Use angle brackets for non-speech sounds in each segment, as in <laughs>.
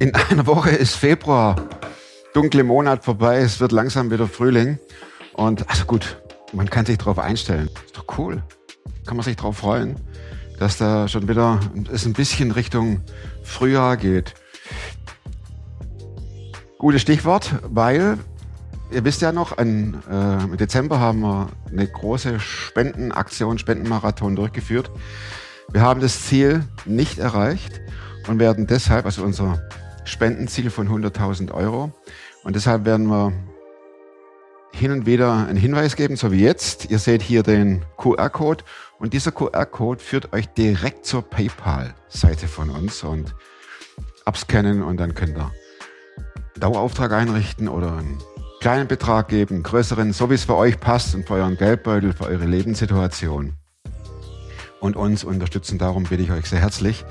In einer Woche ist Februar. Dunkle Monat vorbei. Es wird langsam wieder Frühling. Und also gut, man kann sich darauf einstellen. Ist doch cool. Kann man sich darauf freuen, dass da schon wieder es ein bisschen Richtung Frühjahr geht. Gutes Stichwort, weil ihr wisst ja noch, an, äh, im Dezember haben wir eine große Spendenaktion, Spendenmarathon durchgeführt. Wir haben das Ziel nicht erreicht und werden deshalb, also unser Spendenziel von 100.000 Euro. Und deshalb werden wir hin und wieder einen Hinweis geben, so wie jetzt. Ihr seht hier den QR-Code und dieser QR-Code führt euch direkt zur PayPal-Seite von uns und abscannen und dann könnt ihr einen Dauerauftrag einrichten oder einen kleinen Betrag geben, einen größeren, so wie es für euch passt und für euren Geldbeutel, für eure Lebenssituation. Und uns unterstützen, darum bitte ich euch sehr herzlich,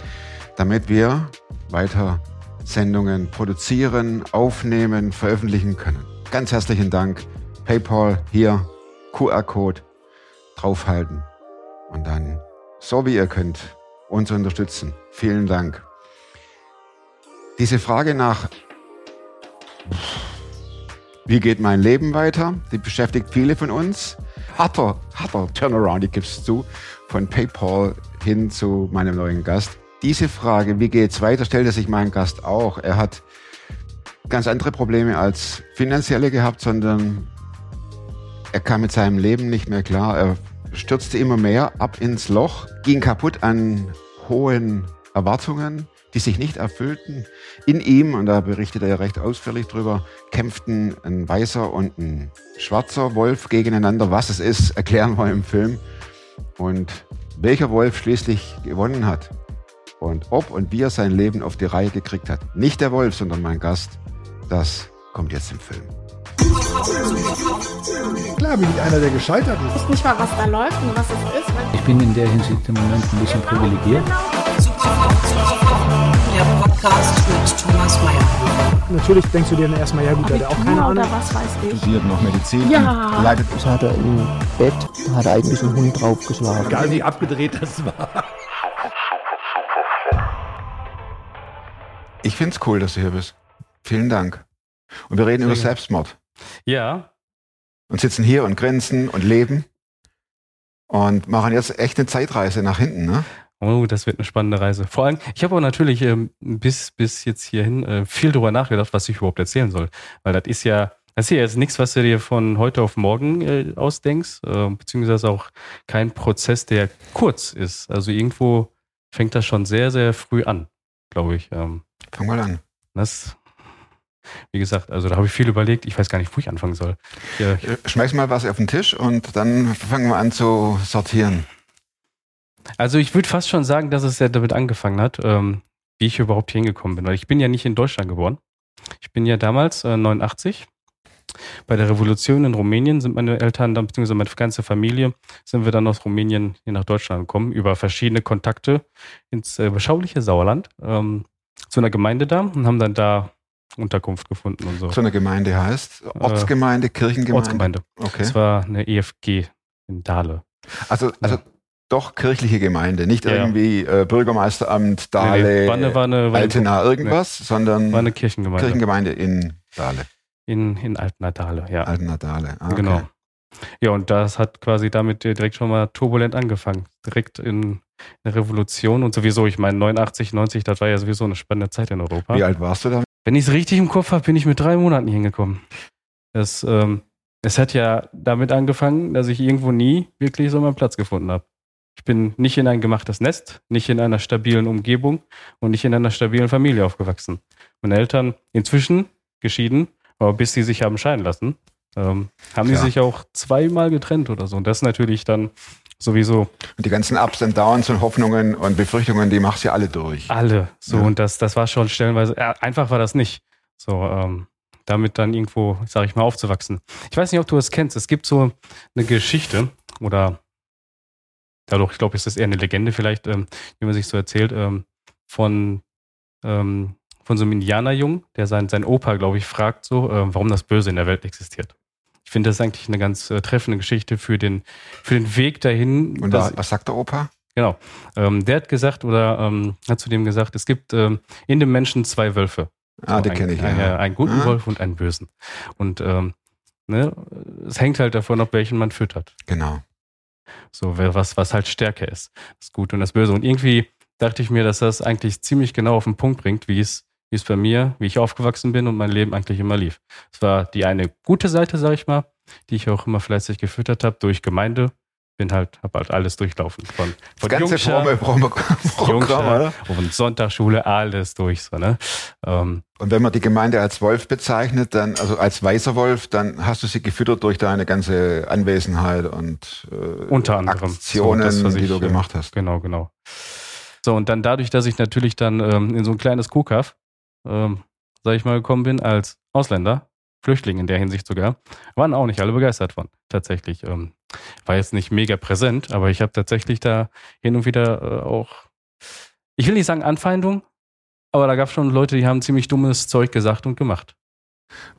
damit wir weiter Sendungen produzieren, aufnehmen, veröffentlichen können. Ganz herzlichen Dank. PayPal hier, QR-Code draufhalten und dann, so wie ihr könnt, uns unterstützen. Vielen Dank. Diese Frage nach, wie geht mein Leben weiter, die beschäftigt viele von uns. Harter, harter Turnaround, ich gebe es zu, von PayPal hin zu meinem neuen Gast diese Frage, wie geht's weiter, stellte sich mein Gast auch. Er hat ganz andere Probleme als finanzielle gehabt, sondern er kam mit seinem Leben nicht mehr klar. Er stürzte immer mehr ab ins Loch, ging kaputt an hohen Erwartungen, die sich nicht erfüllten. In ihm, und da berichtet er recht ausführlich drüber, kämpften ein weißer und ein schwarzer Wolf gegeneinander. Was es ist, <laughs> erklären wir im Film. Und welcher Wolf schließlich gewonnen hat, und ob und wie er sein Leben auf die Reihe gekriegt hat. Nicht der Wolf, sondern mein Gast. Das kommt jetzt im Film. Klar bin ich einer, der gescheitert ist. Ich weiß nicht mal, was da läuft und was es ist. Ich bin in der Hinsicht im Moment ein bisschen privilegiert. Der Podcast mit Thomas Mayer. Natürlich denkst du dir dann erstmal, ja gut, der hat auch keine Ahnung. oder was weiß ich. Studiert noch Medizin. Ja. Leidet Das hat er im Bett, da hat er eigentlich einen Hund draufgeschlagen. Egal wie abgedreht das war. Ich find's cool, dass du hier bist. Vielen Dank. Und wir reden über Sehr Selbstmord. Ja, Und sitzen hier und grinsen und leben. Und machen jetzt echt eine Zeitreise nach hinten, ne? oh, das wird eine spannende Reise. Vor allem, ich habe auch natürlich ähm, bis, bis jetzt hierhin äh, viel darüber nachgedacht, was ich überhaupt erzählen soll. Weil das ist ja, das ist ja jetzt nichts, was du dir von heute auf morgen äh, ausdenkst, äh, beziehungsweise auch kein Prozess, der kurz ist. Also irgendwo fängt das schon sehr, sehr früh an, glaube ich. Ähm, Fang mal an. das, wie gesagt, also da habe ich viel überlegt. Ich weiß gar nicht, wo ich anfangen soll. Ja, Äh, Schmeiß mal was auf den Tisch und dann fangen wir an zu sortieren. Also ich würde fast schon sagen, dass es ja damit angefangen hat, ähm, wie ich überhaupt hier hingekommen bin. Weil ich bin ja nicht in Deutschland geboren. Ich bin ja damals äh, 89. Bei der Revolution in Rumänien sind meine Eltern dann, beziehungsweise meine ganze Familie, sind wir dann aus Rumänien hier nach Deutschland gekommen, über verschiedene Kontakte ins äh, beschauliche Sauerland, ähm, zu einer Gemeinde da und haben dann da Unterkunft gefunden und so. So eine Gemeinde heißt Ortsgemeinde, Kirchengemeinde. Ortsgemeinde. Okay. Das war eine EFG in Dahle. Also, also doch kirchliche Gemeinde, nicht Ja, ja. irgendwie äh, Bürgermeisteramt, Nee, nee, Dahle, war eine, eine, Altena, irgendwas, sondern War eine Kirchengemeinde. Kirchengemeinde in Dahle. In, in Altena Dahle, ja. Altena, Dahle. Ah, okay. Genau. Ja, und das hat quasi damit äh, direkt schon mal turbulent angefangen. Direkt in eine Revolution und sowieso, ich meine, 89, 90, das war ja sowieso eine spannende Zeit in Europa. Wie alt warst du da? Wenn ich es richtig im Kopf habe, bin ich mit drei Monaten hingekommen. Es, ähm, es hat ja damit angefangen, dass ich irgendwo nie wirklich so meinen Platz gefunden habe. Ich bin nicht in ein gemachtes Nest, nicht in einer stabilen Umgebung und nicht in einer stabilen Familie aufgewachsen. Meine Eltern inzwischen geschieden, aber bis sie sich haben scheiden lassen, ähm, haben Ja. die sich auch zweimal getrennt oder so. Und das ist natürlich dann sowieso Und die ganzen Ups und Downs und Hoffnungen und Befürchtungen, die machst du ja alle durch. alle. So, Ja. und das, das war schon stellenweise, äh, einfach war das nicht. So, ähm, damit dann irgendwo, sag ich mal, aufzuwachsen. Ich weiß nicht, ob du das kennst. Es gibt so eine Geschichte oder dadurch, ich glaube, ist eher eine Legende vielleicht, ähm, wie man sich so erzählt, ähm, von, ähm, von so einem Indianerjungen, der sein, sein Opa, glaube ich, fragt so, ähm, warum das Böse in der Welt existiert. Ich finde das eigentlich eine ganz äh, treffende Geschichte für den, für den Weg dahin. Und da, was sagt der Opa? Genau. Ähm, der hat gesagt oder ähm, hat zu dem gesagt, es gibt ähm, in dem Menschen zwei Wölfe. Ah, die ein, kenne ich, ein, ja. Einen guten Ah. Wolf und einen bösen. Und ähm, ne, es hängt halt davon ab, welchen man füttert. Genau. So, was, was halt stärker ist. Das Gute und das Böse. Und irgendwie dachte ich mir, dass das eigentlich ziemlich genau auf den Punkt bringt, wie es, wie es bei mir, wie ich aufgewachsen bin und mein Leben eigentlich immer lief. Es war die eine gute Seite, sag ich mal, die ich auch immer fleißig gefüttert habe durch Gemeinde. Bin halt, hab halt alles durchlaufen. Von, Das von ganze Jungschar- fromme Programm, <laughs> und Sonntagsschule, alles durch, so, ne? Ähm, Und wenn man die Gemeinde als Wolf bezeichnet, dann, also als weißer Wolf, dann hast du sie gefüttert durch deine ganze Anwesenheit und äh, Unter anderem. Aktionen, So, das, was die ich, du äh, gemacht hast. Genau, genau. So, und dann dadurch, dass ich natürlich dann ähm, in so ein kleines Kuhkaff, ähm, sag ich mal, gekommen bin, als Ausländer, Flüchtling in der Hinsicht sogar, waren auch nicht alle begeistert von, tatsächlich. Ähm, war jetzt nicht mega präsent, aber ich habe tatsächlich da hin und wieder äh, auch, ich will nicht sagen Anfeindung, aber da gab es schon Leute, die haben ziemlich dummes Zeug gesagt und gemacht.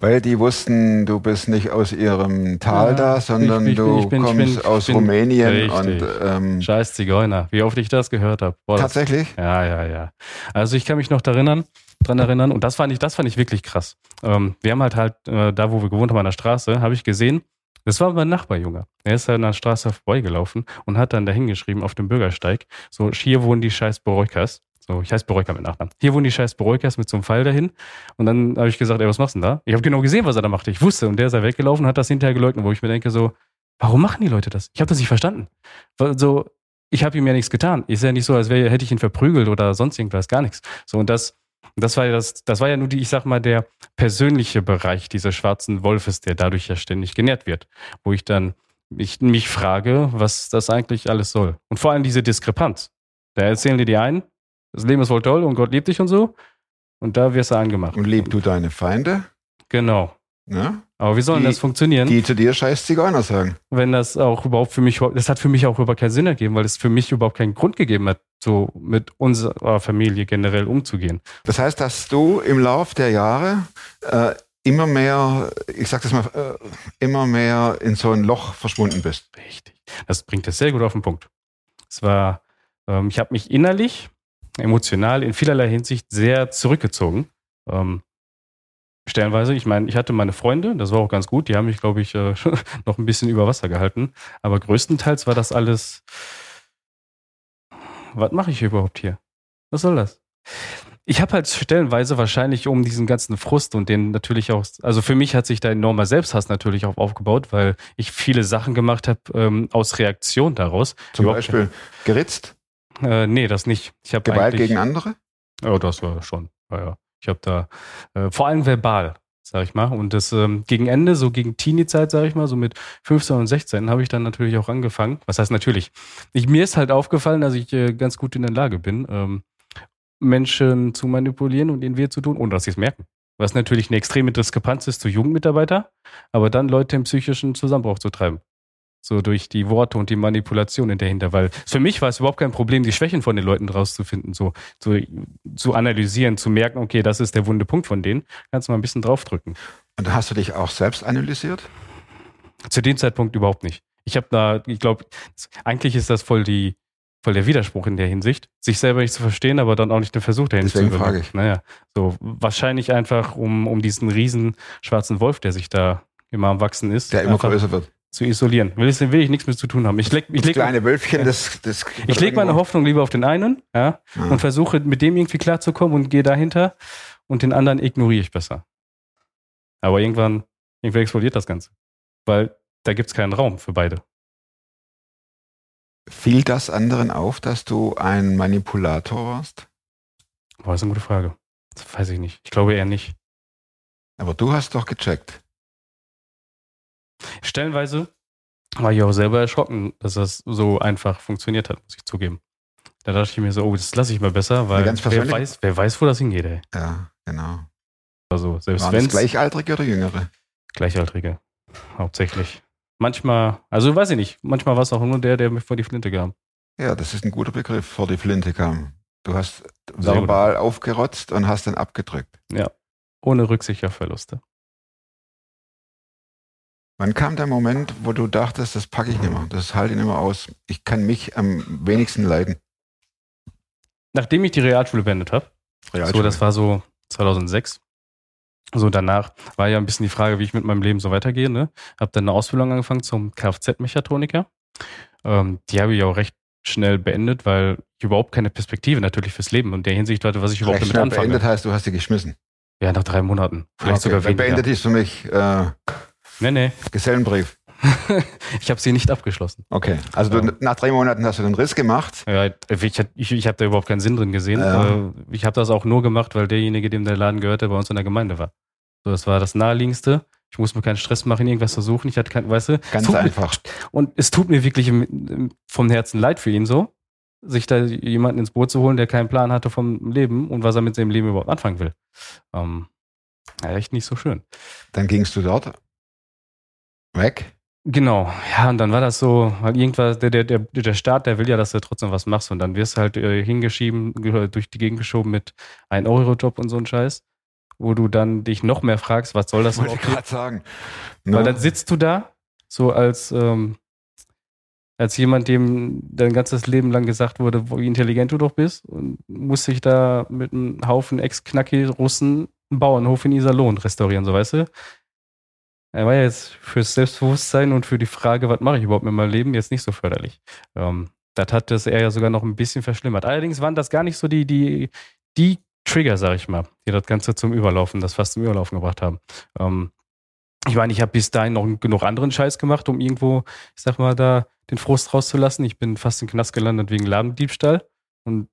Weil die wussten, du bist nicht aus ihrem Tal Ja, da, sondern ich- ich du ich bin- kommst bin- aus Rumänien Richtig. und ähm, Scheiß Zigeuner, wie oft ich das gehört habe. tatsächlich. Ja, ja, ja. Also ich kann mich noch erinnern, dran erinnern und das fand ich, das fand ich wirklich krass. Ähm, wir haben halt halt, äh, da wo wir gewohnt haben an der Straße, habe ich gesehen, das war mein Nachbarjunge. Er ist halt an der Straße vorbeigelaufen und hat dann dahin geschrieben auf dem Bürgersteig, so, hier wohnen die scheiß Beräukers. So, ich heiße Beräuker mit Nachnamen. Hier wohnen die scheiß Beräukers mit so einem Pfeil dahin. Und dann habe ich gesagt, ey, was machst du denn da? Ich habe genau gesehen, was er da machte. Ich wusste und der ist ja weggelaufen und hat das hinterher geleugnet, wo ich mir denke so, warum machen die Leute das? Ich habe das nicht verstanden. So, ich habe ihm ja nichts getan. Ist ja nicht so, als wäre, hätte ich ihn verprügelt oder sonst irgendwas, gar nichts. So, und das, das war ja das, das war ja nur die, ich sag mal, der persönliche Bereich dieses schwarzen Wolfes, der dadurch ja ständig genährt wird. Wo ich dann mich, mich frage, was das eigentlich alles soll. Und vor allem diese Diskrepanz. Da erzählen die dir einen, das Leben ist wohl toll und Gott liebt dich und so. Und da wirst du angemacht. Und lieb du deine Feinde, Genau. ne? Aber wie soll denn das funktionieren? die zu dir scheiß Zigeuner sagen. wenn das auch überhaupt für mich, das hat für mich auch überhaupt keinen Sinn ergeben, weil es für mich überhaupt keinen Grund gegeben hat, so mit unserer Familie generell umzugehen. Das heißt, dass du im Lauf der Jahre äh, immer mehr, ich sag das mal, äh, immer mehr in so ein Loch verschwunden bist. Richtig. Das bringt es sehr gut auf den Punkt. Es war, ähm, ich habe mich innerlich, emotional in vielerlei Hinsicht sehr zurückgezogen. Ähm, stellenweise, ich meine, ich hatte meine Freunde, das war auch ganz gut, die haben mich, glaube ich, äh, <laughs> noch ein bisschen über Wasser gehalten. Aber größtenteils war das alles, was mache ich überhaupt hier? Was soll das? Ich habe halt stellenweise wahrscheinlich um diesen ganzen Frust und den natürlich auch, also für mich hat sich da enormer Selbsthass natürlich auch aufgebaut, weil ich viele Sachen gemacht habe ähm, aus Reaktion daraus. Zum Überhaupt Beispiel geritzt, Äh, nee, das nicht. Ich Gewalt gegen andere. Oh, das war schon. Ja, ja. Ich habe da äh, vor allem verbal, sag ich mal. Und das ähm, gegen Ende, so gegen Teenie-Zeit, sag ich mal, so mit 15 und 16, habe ich dann natürlich auch angefangen. Was heißt natürlich? Ich, mir ist halt aufgefallen, dass ich äh, ganz gut in der Lage bin, ähm, Menschen zu manipulieren und ihnen weh zu tun, ohne dass sie es merken. Was natürlich eine extreme Diskrepanz ist zu Jugendmitarbeiter, aber dann Leute im psychischen Zusammenbruch zu treiben. So durch die Worte und die Manipulationen dahinter, weil für mich war es überhaupt kein Problem, die Schwächen von den Leuten rauszufinden, so zu, zu analysieren, zu merken, okay, das ist der wunde Punkt von denen, kannst du mal ein bisschen draufdrücken. Und hast du dich auch selbst analysiert? Zu dem Zeitpunkt überhaupt nicht. Ich habe da, ich glaube, eigentlich ist das voll die, voll der Widerspruch in der Hinsicht, sich selber nicht zu verstehen, aber dann auch nicht den Versuch dahin Deswegen zu frage ich. Naja, so wahrscheinlich einfach um, um diesen riesen schwarzen Wolf, der sich da immer am wachsen ist, Der immer größer wird. Zu isolieren. Will, ich- will ich nichts mit zu tun haben. Ich leg, ich Das leg, kleine Wölfchen, das, das ich leg meine Hoffnung lieber auf den einen, ja, Ja. und versuche mit dem irgendwie klarzukommen und gehe dahinter und den anderen ignoriere ich besser. Aber irgendwann, irgendwann explodiert das Ganze. Weil da gibt es keinen Raum für beide. Fiel das anderen auf, dass du ein Manipulator warst? Boah, das ist eine gute Frage. Das weiß ich nicht. Ich glaube eher nicht. Aber du hast doch gecheckt. Stellenweise war ich auch selber erschrocken, dass das so einfach funktioniert hat, muss ich zugeben. Da dachte ich mir so, oh, das lasse ich mal besser, weil ganz wer weiß, wer weiß, wo das hingeht, ey. Ja, genau. Also selbst Waren wenn es Gleichaltrige oder Jüngere? Gleichaltrige, hauptsächlich. Manchmal, also weiß ich nicht, manchmal war es auch nur der, der mir vor die Flinte kam. Ja, das ist ein guter Begriff, vor die Flinte kam. Du hast verbal aufgerotzt und hast dann abgedrückt. Ohne Rücksicht auf Verluste. Wann kam der Moment, wo du dachtest, das packe ich nicht mehr, das halte ich nicht mehr aus. Ich kann mich am wenigsten leiden. Nachdem ich die Realschule beendet habe, so, das war so 2006, So danach war ja ein bisschen die Frage, wie ich mit meinem Leben so weitergehe. Ne? Habe dann eine Ausbildung angefangen zum Kfz-Mechatroniker. Ähm, die habe ich auch recht schnell beendet, weil ich überhaupt keine Perspektive natürlich fürs Leben und der Hinsicht hatte, was ich überhaupt Recht damit anfange. beendet heißt, du hast sie geschmissen. Ja, nach drei Monaten. Vielleicht Okay, sogar weniger. Beendet ist für mich äh, Nee, nee. Gesellenbrief. <laughs> ich habe sie nicht abgeschlossen. Okay, also du, nach drei Monaten hast du den Riss gemacht. Ja, ich, ich, ich habe da überhaupt keinen Sinn drin gesehen. Ja. Äh, Ich habe das auch nur gemacht, weil derjenige, dem der Laden gehörte, bei uns in der Gemeinde war. So, das war das Naheliegendste. Ich muss mir keinen Stress machen, irgendwas zu suchen. Ich hatte kein, weißt du, Ganz tut mir- einfach. Und es tut mir wirklich vom Herzen leid für ihn so, sich da jemanden ins Boot zu holen, der keinen Plan hatte vom Leben und was er mit seinem Leben überhaupt anfangen will. Ähm, ja, echt nicht so schön. Dann gingst du dort weg. Genau, ja, und dann war das so, weil irgendwas, der, der, der, der Staat, der will ja, dass du trotzdem was machst und dann wirst du halt äh, hingeschieben, ge- durch die Gegend geschoben mit ein Euro-Job und so ein Scheiß, wo du dann dich noch mehr fragst, was soll das Wollte ich überhaupt? gerade sagen. Weil Ne? dann sitzt du da, so als, ähm, als jemand, dem dein ganzes Leben lang gesagt wurde, wie intelligent du doch bist, und musst dich da mit einem Haufen Ex-Knacki-Russen einen Bauernhof in Iserlohn restaurieren, so weißt du? Er war ja jetzt fürs Selbstbewusstsein und für die Frage, was mache ich überhaupt mit meinem Leben, jetzt nicht so förderlich. Ähm, das hat das er ja sogar noch ein bisschen verschlimmert. Allerdings waren das gar nicht so die, die, die Trigger, sag ich mal, die das Ganze zum Überlaufen, das fast zum Überlaufen gebracht haben. Ähm, ich meine, ich habe bis dahin noch genug anderen Scheiß gemacht, um irgendwo, ich sag mal, da den Frust rauszulassen. Ich bin fast im Knast gelandet wegen Ladendiebstahl. Und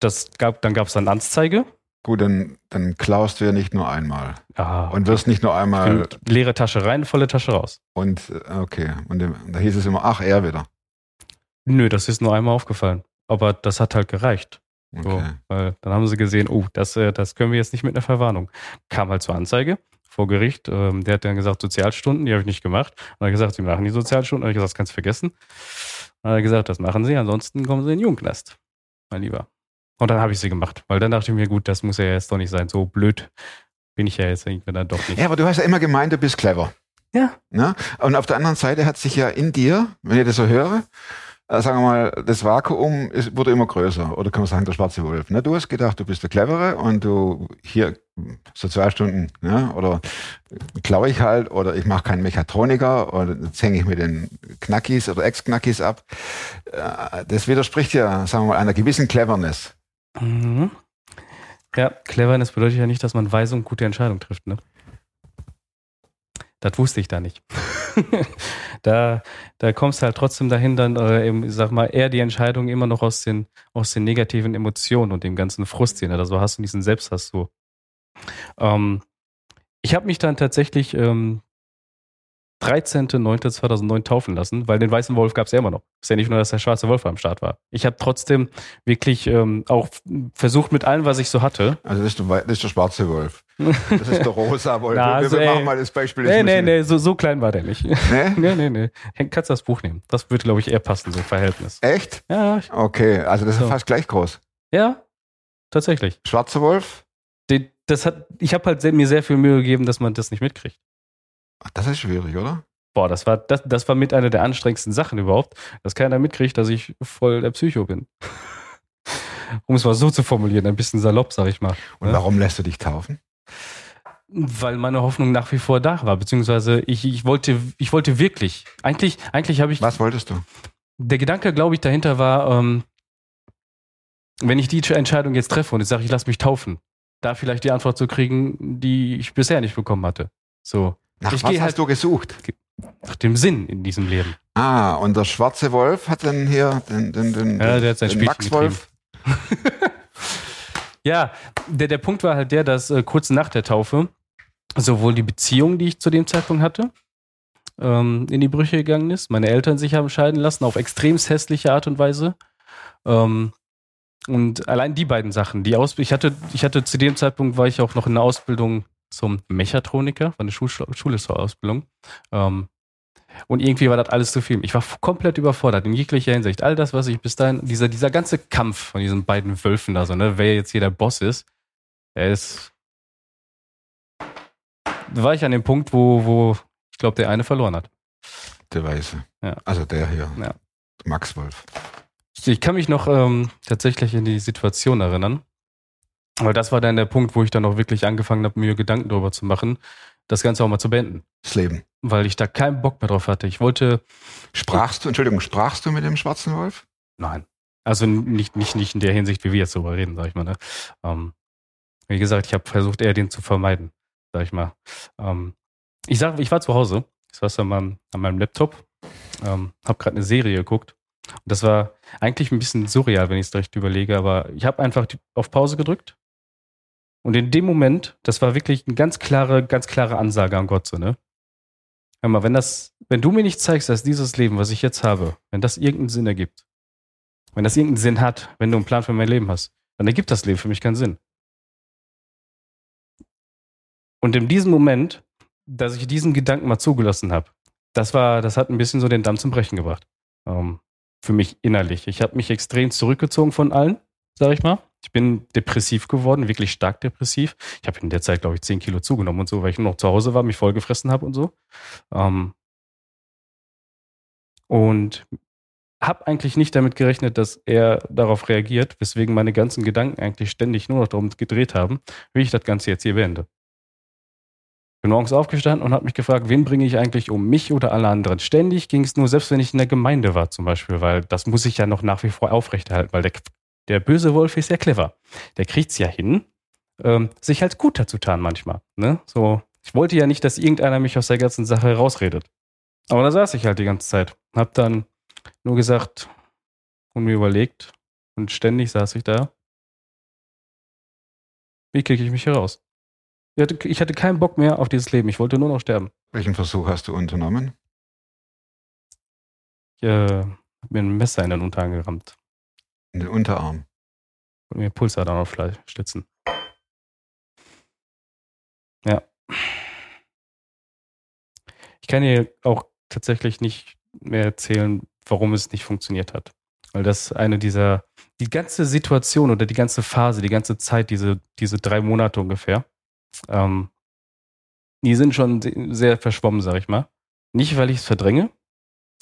das gab, dann gab es dann Anzeige. Gut, dann, dann klaust du ja nicht nur einmal. Ah, Und wirst nicht nur einmal. leere Tasche rein, volle Tasche raus. Und äh, okay. Und dem- da hieß es immer, ach, er wieder. Nö, das ist nur einmal aufgefallen. Aber das hat halt gereicht. So, Okay. weil dann haben sie gesehen, oh, das, äh, das können wir jetzt nicht mit einer Verwarnung. Kam halt zur Anzeige vor Gericht. Ähm, der hat dann gesagt, Sozialstunden, die habe ich nicht gemacht. Und er hat gesagt, sie machen die Sozialstunden. Und ich gesagt, das kannst du vergessen. Und er hat gesagt, das machen sie, ansonsten kommen sie in den Jugendknast. Mein Lieber. Und dann habe ich sie gemacht. Weil dann dachte ich mir, gut, das muss ja jetzt doch nicht sein. So blöd bin ich ja jetzt irgendwie dann doch nicht. Ja, aber du hast ja immer gemeint, du bist clever. Ja. Ne? Und auf der anderen Seite hat sich ja in dir, wenn ich das so höre, äh, sagen wir mal, das Vakuum ist, wurde immer größer. Oder kann man sagen, der schwarze Wolf. Ne? Du hast gedacht, du bist der Clevere und du hier Sozialstunden ne? oder klaue ich halt oder ich mache keinen Mechatroniker oder jetzt hänge ich mit den Knackis oder Ex-Knackis ab. Äh, Das widerspricht ja, sagen wir mal, einer gewissen Cleverness. Mhm. Ja, Cleverness bedeutet ja nicht, dass man weise und gute Entscheidungen trifft, ne? Das wusste ich da nicht. <laughs> da, da kommst du halt trotzdem dahin, dann, äh, eben, sag mal, eher die Entscheidung immer noch aus den, aus den negativen Emotionen und dem ganzen Frust, den du da so hast und diesen Selbsthass so. Ähm, ich habe mich dann tatsächlich ähm, 13.09.2009 taufen lassen, weil den weißen Wolf gab es ja immer noch. Ist ja nicht nur, dass der schwarze Wolf am Start war. Ich habe trotzdem wirklich ähm, auch versucht mit allem, was ich so hatte. Also das ist der, ist der schwarze Wolf. Das ist der rosa <laughs> Wolf. Na, wir also, wir machen mal das Beispiel. Nee, nee, nee, so, so klein war der nicht. Nee? <laughs> nee, nee, nee. Henk, kannst du das Buch nehmen? Das würde, glaube ich, eher passen, so Verhältnis. Echt? Ja, Okay, also das So. ist fast gleich groß. ja, tatsächlich. Schwarzer Wolf? Den, das hat, ich habe halt sehr, mir sehr viel Mühe gegeben, dass man das nicht mitkriegt. Ach, Das ist schwierig, oder? Boah, das war, das, das war mit einer der anstrengendsten Sachen überhaupt, dass keiner mitkriegt, dass ich voll der Psycho bin. <laughs> um es mal so zu formulieren, ein bisschen salopp, sag ich mal. Und Ja. warum lässt du dich taufen? Weil meine Hoffnung nach wie vor da war, beziehungsweise ich, ich wollte, ich wollte wirklich. Eigentlich, eigentlich habe ich. Was wolltest du? Der Gedanke, glaube ich, dahinter war, ähm, wenn ich die Entscheidung jetzt treffe und ich sage, ich lasse mich taufen, da vielleicht die Antwort zu kriegen, die ich bisher nicht bekommen hatte. So, Nach Ich was hast halt- du gesucht? nach dem Sinn in diesem Leben. Ah, und der schwarze Wolf hat dann hier den, den, den, Ja, der hat sein den Spielchen Max Wolf. <laughs> Ja, der, der Punkt war halt der, dass äh, kurz nach der Taufe sowohl die Beziehung, die ich zu dem Zeitpunkt hatte, ähm, in die Brüche gegangen ist. Meine Eltern sich haben scheiden lassen auf extremst hässliche Art und Weise. Ähm, und allein die beiden Sachen, die Aus ich hatte, ich hatte zu dem Zeitpunkt war ich auch noch in der Ausbildung zum Mechatroniker, war eine Schul schulische Ausbildung. Ähm, und irgendwie war das alles zu viel. Ich war komplett überfordert in jeglicher Hinsicht. All das, was ich bis dahin, dieser, dieser ganze Kampf von diesen beiden Wölfen da, so, ne, wer jetzt hier der Boss ist, er ist. Da war ich an dem Punkt, wo, wo ich glaube, der eine verloren hat. Der Weiße. Ja. Also der hier. Ja. Max Wolf. Ich, ich kann mich noch ähm, tatsächlich in die Situation erinnern. Aber das war dann der Punkt, wo ich dann auch wirklich angefangen habe, mir Gedanken darüber zu machen, das Ganze auch mal zu beenden. Das Leben. Weil ich da keinen Bock mehr drauf hatte. Ich wollte. Sprachst du, Entschuldigung, sprachst du mit dem schwarzen Wolf? Nein. Also nicht, nicht, nicht in der Hinsicht, wie wir jetzt darüber reden, sag ich mal. Ne? Ähm, wie gesagt, ich habe versucht, eher den zu vermeiden, sag ich mal. Ähm, ich sag, ich war zu Hause, ich saß an meinem, an meinem Laptop, ähm, habe gerade eine Serie geguckt. Und das war eigentlich ein bisschen surreal, wenn ich es recht überlege, aber ich habe einfach auf Pause gedrückt. Und in dem Moment, das war wirklich eine ganz klare, ganz klare Ansage an Gott, so, ne? Hör mal, wenn das, wenn du mir nicht zeigst, dass dieses Leben, was ich jetzt habe, wenn das irgendeinen Sinn ergibt, wenn das irgendeinen Sinn hat, wenn du einen Plan für mein Leben hast, dann ergibt das Leben für mich keinen Sinn. Und in diesem Moment, dass ich diesen Gedanken mal zugelassen habe, das war, das hat ein bisschen so den Damm zum Brechen gebracht. Ähm, für mich innerlich. Ich habe mich extrem zurückgezogen von allen, sag ich mal. Ich bin depressiv geworden, wirklich stark depressiv. Ich habe in der Zeit, glaube ich, 10 Kilo zugenommen und so, weil ich nur noch zu Hause war, mich vollgefressen habe und so. Ähm, und habe eigentlich nicht damit gerechnet, dass er darauf reagiert, weswegen meine ganzen Gedanken eigentlich ständig nur noch darum gedreht haben, wie ich das Ganze jetzt hier beende. Bin morgens aufgestanden und habe mich gefragt, wen bringe ich eigentlich um mich oder alle anderen? Ständig ging es nur, selbst wenn ich in der Gemeinde war zum Beispiel, weil das muss ich ja noch nach wie vor aufrechterhalten, weil der, der böse Wolf ist ja clever. Der kriegt es ja hin, ähm, sich als guter zu tarnen manchmal. Ne? So, ich wollte ja nicht, dass irgendeiner mich aus der ganzen Sache rausredet. Aber da saß ich halt die ganze Zeit. Hab dann nur gesagt und mir überlegt und ständig saß ich da. Wie kriege ich mich hier raus? Ich hatte, ich hatte keinen Bock mehr auf dieses Leben. Ich wollte nur noch sterben. Welchen Versuch hast du unternommen? Ich äh, habe mir ein Messer in den Unterarm gerammt. In den Unterarm. Und mir Pulsadern auf Fleisch schlitzen. Ja. Ich kann dir auch tatsächlich nicht mehr erzählen, warum es nicht funktioniert hat. Weil das eine dieser, die ganze Situation oder die ganze Phase, die ganze Zeit, diese, diese drei Monate ungefähr, ähm, die sind schon sehr verschwommen, sag ich mal. Nicht, weil ich es verdränge,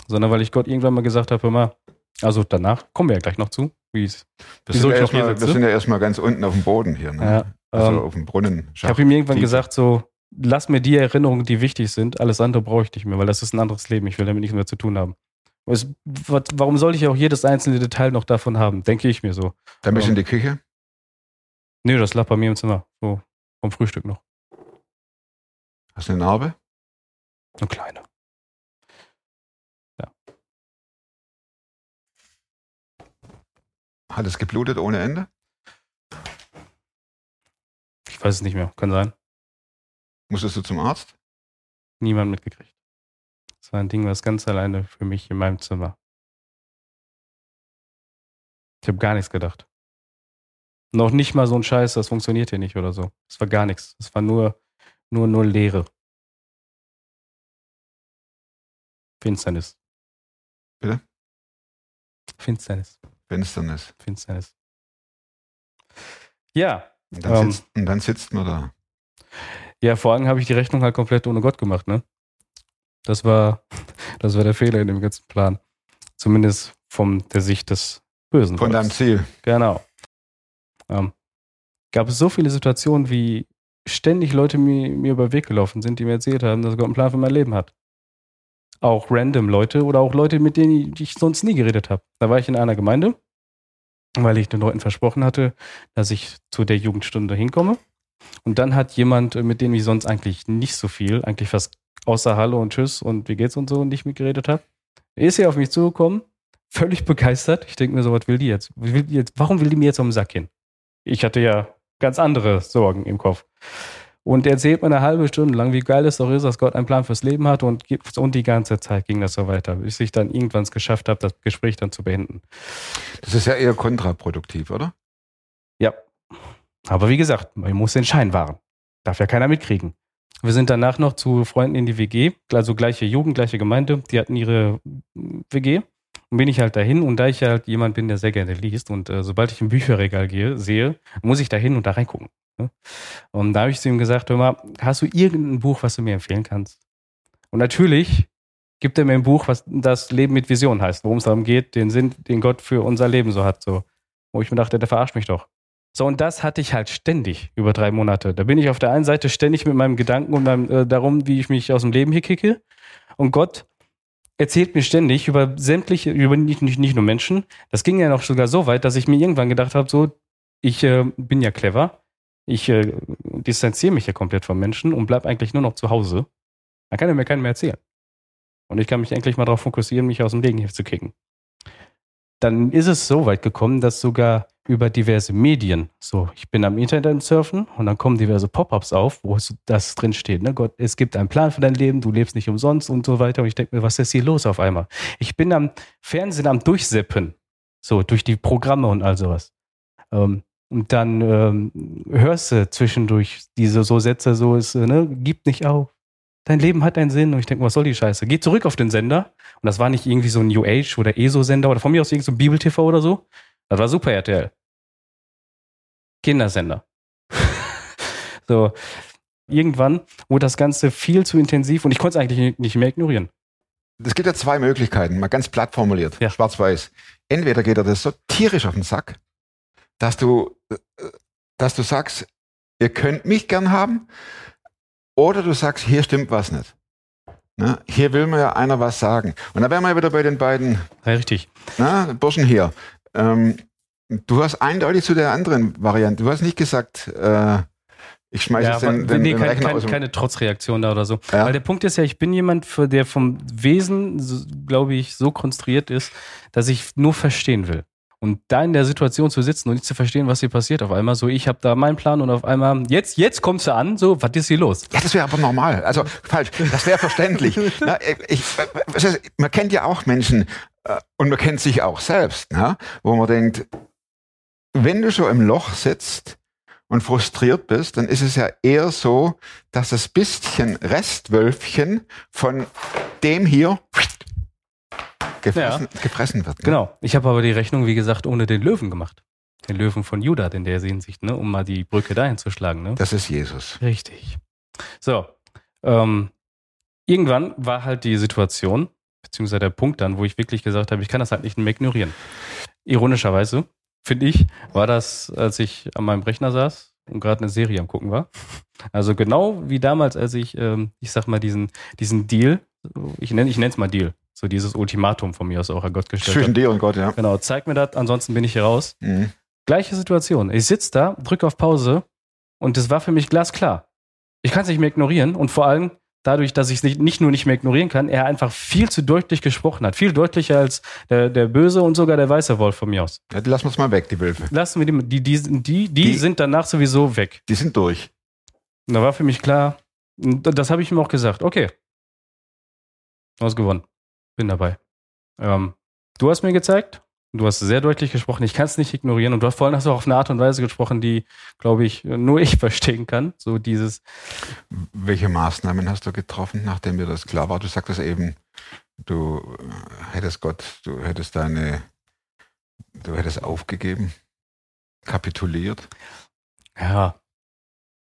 sondern weil ich Gott irgendwann mal gesagt habe, immer, also danach kommen wir ja gleich noch zu, wie es. Wir sind, ja erstmal, wir sind ja erstmal ganz unten auf dem Boden hier, ne? Ja, also ähm, auf dem Brunnen. Ich habe ihm irgendwann gesagt, so, lass mir die Erinnerungen, die wichtig sind, alles andere brauche ich nicht mehr, weil das ist ein anderes Leben. Ich will damit nichts mehr zu tun haben. Es, was, warum soll ich auch jedes einzelne Detail noch davon haben? Denke ich mir so. Dann bist du in die Küche? Nee, das lag bei mir im Zimmer. So, vom Frühstück noch. Hast du eine Narbe? Eine kleine. Hat es geblutet ohne Ende? Ich weiß es nicht mehr. Kann sein. Musstest du zum Arzt? Niemand mitgekriegt. Das war ein Ding, was ganz alleine für mich in meinem Zimmer. Ich habe gar nichts gedacht. Noch nicht mal so ein Scheiß, das funktioniert hier nicht oder so. Es war gar nichts. Es war nur, nur, nur Leere. Finsternis. Bitte? Finsternis. Finsternis. Finsternis. Ja. Und dann, Ähm. sitzt, und dann sitzt man da. Ja, vor allem habe ich die Rechnung halt komplett ohne Gott gemacht, ne? Das war, <laughs> das war der Fehler in dem ganzen Plan. Zumindest von der Sicht des Bösen. Von deinem. Ziel. Genau. Ähm, gab es so viele Situationen, wie ständig Leute mir, mir über den Weg gelaufen sind, die mir erzählt haben, dass Gott einen Plan für mein Leben hat. Auch random Leute oder auch Leute, mit denen ich sonst nie geredet habe. Da war ich in einer Gemeinde, weil ich den Leuten versprochen hatte, dass ich zu der Jugendstunde hinkomme. Und dann hat jemand, mit dem ich sonst eigentlich nicht so viel, eigentlich fast außer Hallo und Tschüss und wie geht's und so nicht mitgeredet habe, ist hier auf mich zugekommen, völlig begeistert. Ich denke mir so, was will die jetzt? Will die jetzt? Warum will die mir jetzt um den Sack hin? Ich hatte ja ganz andere Sorgen im Kopf. Und er erzählt mir eine halbe Stunde lang, wie geil es doch ist, dass Gott einen Plan fürs Leben hat und, und die ganze Zeit ging das so weiter, bis ich dann irgendwann es geschafft habe, das Gespräch dann zu beenden. Das ist ja eher kontraproduktiv, oder? Ja. Aber wie gesagt, man muss den Schein wahren. Darf ja keiner mitkriegen. Wir sind danach noch zu Freunden in die WG, also gleiche Jugend, gleiche Gemeinde, die hatten ihre WG. Und bin ich halt dahin und da ich halt jemand bin, der sehr gerne liest und äh, sobald ich im Bücherregal gehe, sehe, muss ich da hin und da reingucken. Ne? Und da habe ich zu ihm gesagt, hör mal, hast du irgendein Buch, was du mir empfehlen kannst? Und natürlich gibt er mir ein Buch, was das Leben mit Vision heißt, worum es darum geht, den Sinn, den Gott für unser Leben so hat. So. Wo ich mir dachte, der verarscht mich doch. So, und das hatte ich halt ständig über drei Monate. Da bin ich auf der einen Seite ständig mit meinem Gedanken und meinem, äh, darum, wie ich mich aus dem Leben hier kicke. Und Gott erzählt mir ständig über sämtliche, über nicht, nicht, nicht nur Menschen. Das ging ja noch sogar so weit, dass ich mir irgendwann gedacht habe, so, ich äh, bin ja clever. Ich äh, distanziere mich ja komplett vom Menschen und bleib eigentlich nur noch zu Hause. Dann kann er mir keinen mehr erzählen. Und ich kann mich endlich mal darauf fokussieren, mich aus dem Leben hier zu kicken. Dann ist es so weit gekommen, dass sogar über diverse Medien, so, ich bin am Internet surfen und dann kommen diverse Pop-ups auf, wo das drin steht, ne, Gott, es gibt einen Plan für dein Leben, du lebst nicht umsonst und so weiter. Und ich denke mir, was ist hier los auf einmal? Ich bin am Fernsehen am Durchsippen, so, durch die Programme und all sowas. Ähm, und dann ähm, hörst du zwischendurch diese so Sätze, so ist, äh, ne, gib nicht auf. Dein Leben hat einen Sinn. Und ich denke, was soll die Scheiße? Geh zurück auf den Sender. Und das war nicht irgendwie so ein New Age oder ESO-Sender oder von mir aus irgend so ein Bibel-TV oder so. Das war Super RTL. Kindersender. <laughs> so. Irgendwann wurde das Ganze viel zu intensiv und ich konnte es eigentlich nicht mehr ignorieren. Es gibt ja zwei Möglichkeiten, mal ganz platt formuliert, Ja. schwarz-weiß. Entweder geht er das so tierisch auf den Sack, dass du, äh, dass du sagst, ihr könnt mich gern haben, oder du sagst, hier stimmt was nicht. Ne? Hier will mir ja einer was sagen. Und da wären wir wieder bei den beiden Ja, richtig. na, Burschen hier. Ähm, du hast eindeutig zu der anderen Variante, du hast nicht gesagt, äh, ich schmeiße Ja, jetzt den, den, nee, den kein, kein, keine Trotzreaktion da oder so. Ja. Weil der Punkt ist ja, ich bin jemand, der vom Wesen, so, glaube ich, so konstruiert ist, dass ich nur verstehen will. Und da in der Situation zu sitzen und nicht zu verstehen, was hier passiert auf einmal, so ich habe da meinen Plan und auf einmal, jetzt, jetzt kommst du an, so, was ist hier los? Ja, das wäre aber normal. Also falsch. Das wäre verständlich. <laughs> Na, ich, heißt, man kennt ja auch Menschen äh, und man kennt sich auch selbst, na, wo man denkt, wenn du schon im Loch sitzt und frustriert bist, dann ist es ja eher so, dass das bisschen Restwölfchen von dem hier gefressen, gefressen wird. ne? Genau. Ich habe aber die Rechnung, wie gesagt, ohne den Löwen gemacht. Den Löwen von Judah in der Hinsicht, ne, um mal die Brücke dahin zu schlagen, ne? Das ist Jesus. Richtig. So, ähm, irgendwann war halt die Situation, beziehungsweise der Punkt dann, wo ich wirklich gesagt habe, ich kann das halt nicht mehr ignorieren. Ironischerweise, finde ich, war das, als ich an meinem Rechner saß und gerade eine Serie am gucken war. Also genau wie damals, als ich, ähm, ich sag mal, diesen, diesen Deal, ich nenne ich es mal Deal, so dieses Ultimatum von mir aus auch an Gott gestellt Zwischen dir und Gott, ja. Genau, zeig mir das, ansonsten bin ich hier raus. Mhm. Gleiche Situation. Ich sitze da, drücke auf Pause und es war für mich glasklar. Ich kann es nicht mehr ignorieren und vor allem dadurch, dass ich es nicht, nicht nur nicht mehr ignorieren kann, er einfach viel zu deutlich gesprochen hat. Viel deutlicher als der, der böse und sogar der weiße Wolf von mir aus. Ja, die lassen wir es mal weg, die Wölfe. Lassen wir die, die, die, die, die, sind danach sowieso weg. Die sind durch. Da war für mich klar, das habe ich ihm auch gesagt, okay. Du hast gewonnen. Bin dabei. Ähm, du hast mir gezeigt, du hast sehr deutlich gesprochen, ich kann es nicht ignorieren und du hast vor allem hast du auch auf eine Art und Weise gesprochen, die, glaube ich, nur ich <laughs> verstehen kann. So dieses, Welche Maßnahmen hast du getroffen, nachdem dir das klar war? Du sagtest eben, du hättest Gott, du hättest deine, du hättest aufgegeben, kapituliert. ja,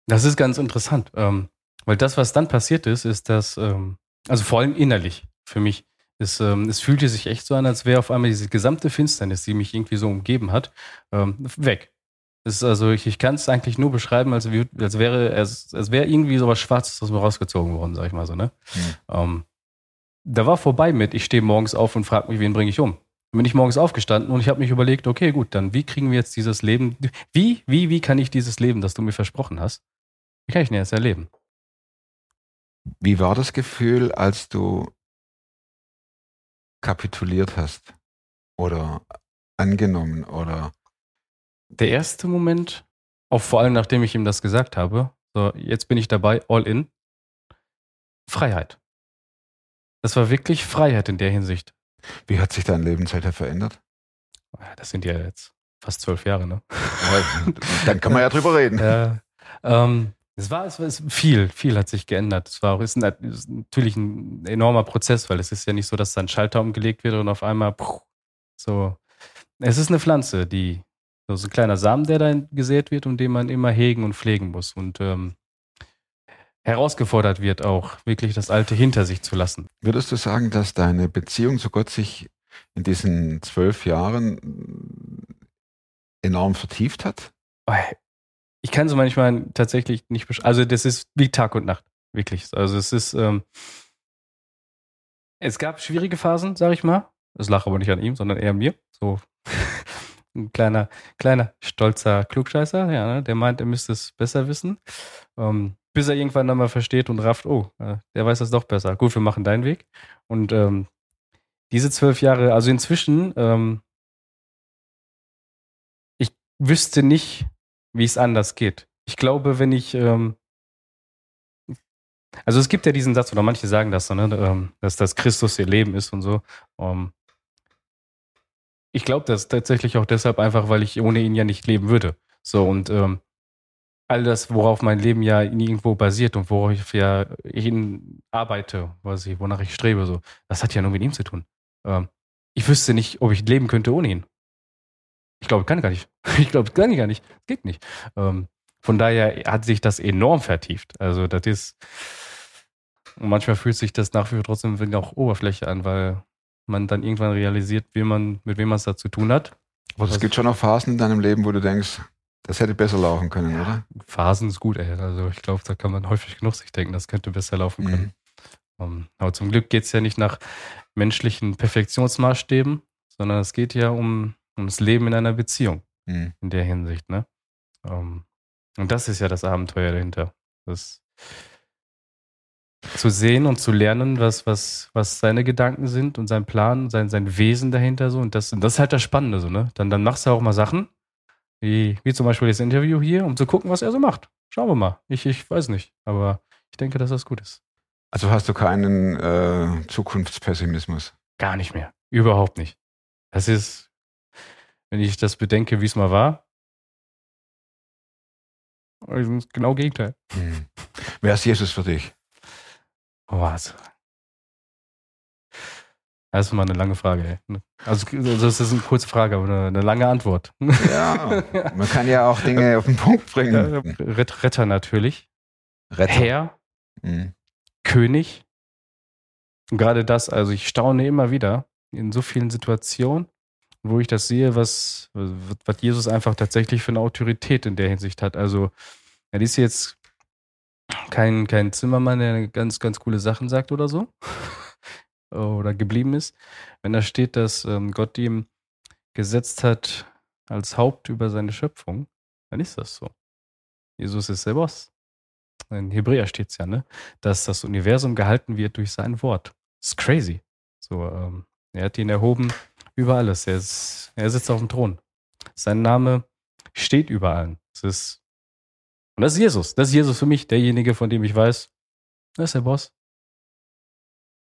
das ist ganz interessant. Ähm, weil das, was dann passiert ist, ist das, ähm, also vor allem innerlich für mich, ist, ähm, es fühlte sich echt so an, als wäre auf einmal diese gesamte Finsternis, die mich irgendwie so umgeben hat, ähm, weg. Es ist also, ich, ich kann es eigentlich nur beschreiben, als, wie, als wäre es, als wäre irgendwie sowas Schwarzes aus mir rausgezogen worden, sag ich mal so, ne? Hm. Ähm, da war vorbei mit, ich stehe morgens auf und frage mich, wen bringe ich um? Dann bin ich morgens aufgestanden und ich habe mich überlegt, okay, gut, dann wie kriegen wir jetzt dieses Leben, wie, wie, wie kann ich dieses Leben, das du mir versprochen hast, wie kann ich denn jetzt erleben? Wie war das Gefühl, als du kapituliert hast? Oder angenommen? Oder Der erste Moment, auch vor allem nachdem ich ihm das gesagt habe, so, jetzt bin ich dabei, all in, Freiheit. Das war wirklich Freiheit in der Hinsicht. wie hat sich dein Leben seither verändert? Ja, Das sind ja jetzt fast zwölf Jahre, ne? Dann kann man ja drüber reden. <laughs> Ja, ähm, es war, es war es viel, viel hat sich geändert. Es war auch, ist, ein, ist natürlich ein enormer Prozess, weil es ist ja nicht so, dass da ein Schalter umgelegt wird und auf einmal puh, so. Es ist eine Pflanze, die so ein kleiner Samen, der da gesät wird und den man immer hegen und pflegen muss und ähm, herausgefordert wird, auch wirklich das Alte hinter sich zu lassen. Würdest du sagen, dass deine Beziehung zu Gott sich in diesen zwölf Jahren enorm vertieft hat? Ich kann so manchmal tatsächlich nicht besch- Also das ist wie Tag und Nacht, wirklich. Also es ist, ähm, es gab schwierige Phasen, sag ich mal. Es lag aber nicht an ihm, sondern eher an mir. So <laughs> ein kleiner, kleiner, stolzer Klugscheißer, ja, ne? der meint, er müsste es besser wissen. Ähm, bis er irgendwann dann mal versteht und rafft, oh, äh, der weiß das doch besser. Gut, wir machen deinen Weg. Und ähm, diese zwölf Jahre, also inzwischen, ähm, ich wüsste nicht, wie es anders geht. Ich glaube, wenn ich, ähm, also es gibt ja diesen Satz, oder manche sagen das so, ne, ähm, dass das Christus ihr Leben ist und so. Ähm, ich glaube das tatsächlich auch deshalb einfach, weil ich ohne ihn ja nicht leben würde. So und ähm, all das, worauf mein Leben ja irgendwo basiert und worauf ich ja hin arbeite, was ich, wonach ich strebe, so, das hat ja nur mit ihm zu tun. Ähm, ich wüsste nicht, ob ich leben könnte ohne ihn. Ich glaube, kann gar nicht. <laughs> Ich glaube, kann ich gar nicht. Geht nicht. Ähm, von daher hat sich das enorm vertieft. Also, das ist. Und manchmal fühlt sich das nach wie vor trotzdem auch Oberfläche an, weil man dann irgendwann realisiert, wie man, mit wem man es da zu tun hat. Aber es gibt schon noch Phasen in deinem Leben, wo du denkst, das hätte besser laufen können, oder? Phasen ist gut, ey. Also, ich glaube, da kann man häufig genug sich denken, das könnte besser laufen können. Mhm. Um, aber zum Glück geht es ja nicht nach menschlichen Perfektionsmaßstäben, sondern es geht ja um, um das Leben in einer Beziehung Mhm. in der Hinsicht, ne? Um, und das ist ja das Abenteuer dahinter. Das zu sehen und zu lernen, was, was, was seine Gedanken sind und sein Plan, sein, sein Wesen dahinter so. Und das, und das ist halt das Spannende, so, ne? Dann, dann machst du auch mal Sachen, wie, wie zum Beispiel das Interview hier, um zu gucken, was er so macht. Schauen wir mal. Ich, ich weiß nicht, aber ich denke, dass das gut ist. Also hast du keinen äh, Zukunftspessimismus. Gar nicht mehr. Überhaupt nicht. Das ist, wenn ich das bedenke, wie es mal war, also das genau Gegenteil. Mhm. Wer ist Jesus für dich? Oh, was? Das ist mal eine lange Frage, ey. Also, das ist eine kurze Frage, aber eine, eine lange Antwort. Ja, man kann ja auch Dinge auf den Punkt bringen. Rett- Retter natürlich. Retter. Herr, Mhm. König. Und gerade das, also ich staune immer wieder in so vielen Situationen, wo ich das sehe, was, was Jesus einfach tatsächlich für eine Autorität in der Hinsicht hat. Also, er ist jetzt kein, kein Zimmermann, der ganz, ganz coole Sachen sagt oder so. <laughs> oder geblieben ist. Wenn da steht, dass ähm, Gott ihm gesetzt hat als Haupt über seine Schöpfung, dann ist das so. Jesus ist der Boss. In Hebräer steht es ja, ne? Dass das Universum gehalten wird durch sein Wort. Das ist crazy. So, ähm, er hat ihn erhoben über alles. Er, ist, er sitzt auf dem Thron. Sein Name steht über allen. Es ist, und das ist Jesus. Das ist Jesus für mich, derjenige, von dem ich weiß, er ist der Boss.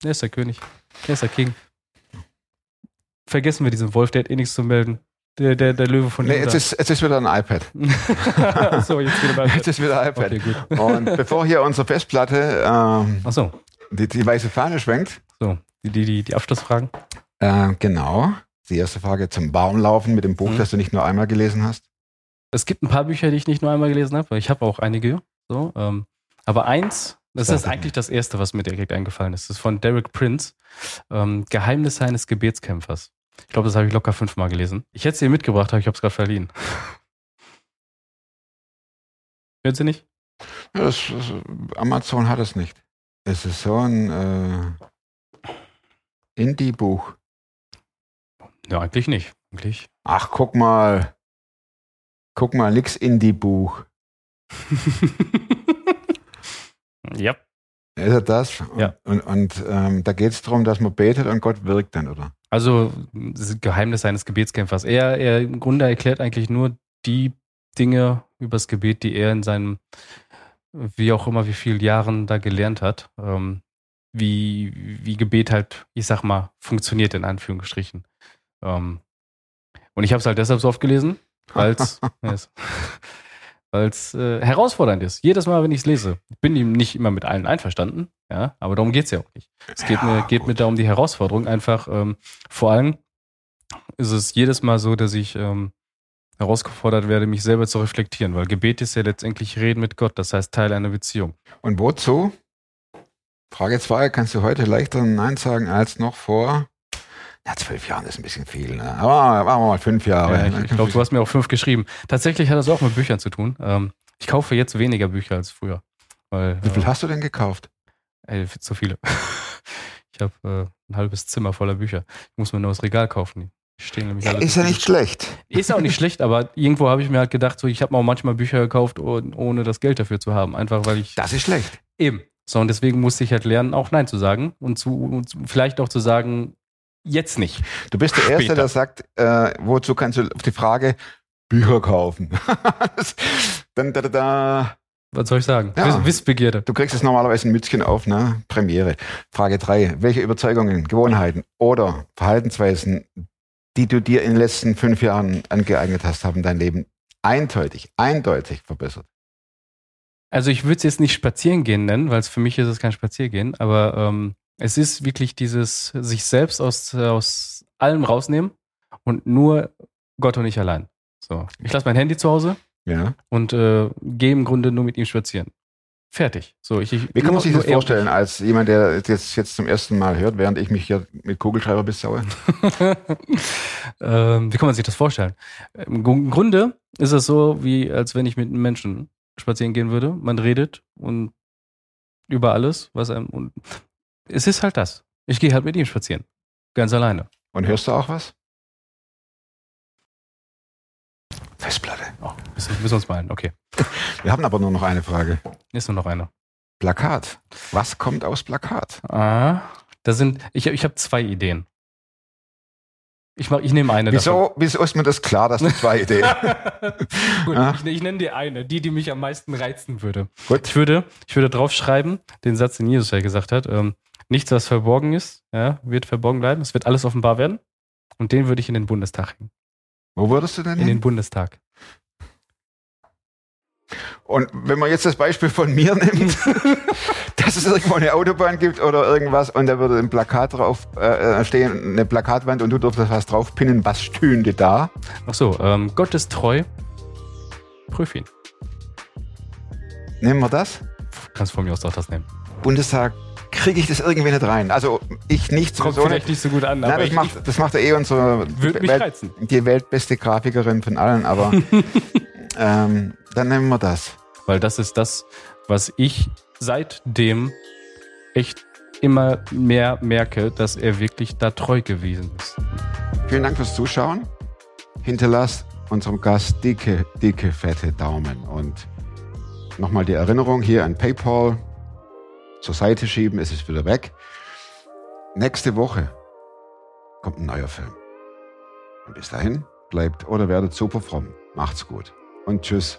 Er ist der König. Er ist der King. Vergessen wir diesen Wolf, der hat eh nichts zu melden. Der, der, der Löwe von Nee, jetzt ist, jetzt ist wieder ein iPad. <laughs> so, jetzt wieder beim Jetzt ist wieder ein iPad. Okay, gut. Und bevor hier unsere Festplatte ähm, Achso, die, die weiße Fahne schwenkt, so. Die, die, die, die Abschlussfragen. Äh, genau, die erste Frage zum Baumlaufen mit dem Buch, Mhm. das du nicht nur einmal gelesen hast. Es gibt ein paar Bücher, die ich nicht nur einmal gelesen habe, weil ich habe auch einige. So, ähm, aber eins, das ist eigentlich das erste, was mir direkt eingefallen ist. Das ist von Derek Prince, ähm, Geheimnisse eines Gebetskämpfers. Ich glaube, das habe ich locker fünfmal gelesen. Ich hätte es dir mitgebracht, aber ich habe es gerade verliehen. <laughs> Hört sie nicht? Ja, das, das, Amazon hat es nicht. Es ist so ein äh, Indie-Buch. Ja, eigentlich nicht. Eigentlich. Ach, guck mal. Guck mal, nix Indie-Buch. <laughs> ja. Ist er das? Und, Ja. Und, und ähm, da geht es darum, dass man betet und Gott wirkt dann, oder? Also, das Geheimnis eines Gebetskämpfers. Er, er im Grunde erklärt eigentlich nur die Dinge übers Gebet, die er in seinen, wie auch immer, wie vielen Jahren da gelernt hat. Ähm, wie, wie Gebet halt, ich sag mal, funktioniert in Anführungsstrichen. Ähm, und ich habe es halt deshalb so oft gelesen, weil <laughs> es <laughs> weil's, äh, herausfordernd ist. Jedes Mal, wenn ich es lese. Ich bin ihm nicht immer mit allen einverstanden, ja, aber darum geht's ja auch nicht. Es geht, Ja, mir, geht mir da um die Herausforderung. Einfach, ähm, vor allem ist es jedes Mal so, dass ich ähm, herausgefordert werde, mich selber zu reflektieren, weil Gebet ist ja letztendlich Reden mit Gott, das heißt Teil einer Beziehung. Und wozu? Frage 2, kannst du heute leichter Nein sagen als noch vor, Ja, zwölf Jahre ist ein bisschen viel. Ne? Aber machen wir mal fünf Jahre. Ja, ich glaube, du hast mir auch fünf geschrieben. Tatsächlich hat das auch mit Büchern zu tun. Ähm, ich kaufe jetzt weniger Bücher als früher. Weil, Wie viel äh, hast du denn gekauft? ey, zu viele. <laughs> ich habe äh, ein halbes Zimmer voller Bücher. Ich muss mir nur das Regal kaufen. Die stehen nämlich alle. Ist ja nicht schlecht. Ist auch nicht <laughs> schlecht, aber irgendwo habe ich mir halt gedacht, so, ich habe mir auch manchmal Bücher gekauft, oh- ohne das Geld dafür zu haben. Einfach weil ich. Das ist schlecht. Eben. So, und deswegen musste ich halt lernen, auch Nein zu sagen und, zu, und vielleicht auch zu sagen, jetzt nicht. Du bist der Erste, Später. der sagt, äh, wozu kannst du auf die Frage Bücher kaufen? <laughs> Dann, da, da, da. Was soll ich sagen? Ja. Wiss, Wissbegierde. Du kriegst jetzt normalerweise ein Mützchen auf, ne? Premiere. Frage drei: Welche Überzeugungen, Gewohnheiten oder Verhaltensweisen, die du dir in den letzten fünf Jahren angeeignet hast, haben dein Leben eindeutig, eindeutig verbessert? Also ich würde es jetzt nicht spazieren gehen nennen, weil es für mich ist es kein Spaziergehen, aber ähm, es ist wirklich dieses sich selbst aus, aus allem rausnehmen und nur Gott und ich allein. So, ich lasse mein Handy zu Hause Ja. und äh, gehe im Grunde nur mit ihm spazieren. Fertig. So, ich, ich, Wie kann man sich das vorstellen, als jemand, der das jetzt zum ersten Mal hört, während ich mich hier mit Kugelschreiber bissaue? <laughs> ähm, wie kann man sich das vorstellen? Im Grunde ist es so, wie als wenn ich mit einem Menschen spazieren gehen würde. Man redet und über alles, was einem. Und es ist halt das. Ich gehe halt mit ihm spazieren. Ganz alleine. Und hörst du auch was? Festplatte. Oh, müssen, müssen wir uns beeilen. Okay. <laughs> Wir haben aber nur noch eine Frage. Ist nur noch eine. Plakat. Was kommt aus Plakat? Ah, da sind. Ich, ich habe zwei Ideen. Ich, mach, ich nehme eine Wieso, wieso ist mir das klar, dass du zwei Ideen davon. <laughs> Gut, Ah. ich, ich nenne dir eine, die, die mich am meisten reizen würde. Gut. Ich würde, ich würde draufschreiben, den Satz, den Jesus ja gesagt hat, ähm, nichts, was verborgen ist, ja, wird verborgen bleiben. Es wird alles offenbar werden. Und den würde ich in den Bundestag hängen. Wo würdest du denn In den hin? Bundestag. Und wenn man jetzt das Beispiel von mir nimmt, <laughs> dass es irgendwo eine Autobahn gibt oder irgendwas und da würde ein Plakat drauf äh, stehen, eine Plakatwand und du dürftest was draufpinnen, was stünde da? Ach so, ähm, Gott ist treu. Prüf ihn. Nehmen wir das? Kannst von mir aus doch das nehmen. Bundestag, kriege ich das irgendwie nicht rein? Also ich nicht Kommt sowieso vielleicht nicht so gut an, Nein, aber das, ich, macht, <laughs> das macht ja eh unsere Würde mich Welt- reizen. die weltbeste Grafikerin von allen, aber <laughs> ähm, dann nehmen wir das. Weil das ist das, was ich seitdem echt immer mehr merke, dass er wirklich da treu gewesen ist. Vielen Dank fürs Zuschauen. Hinterlasst unserem Gast dicke, dicke, fette Daumen. Und nochmal die Erinnerung hier an PayPal. Zur Seite schieben, es ist wieder weg. Nächste Woche kommt ein neuer Film. Und bis dahin bleibt oder werdet super fromm. Macht's gut. Und tschüss.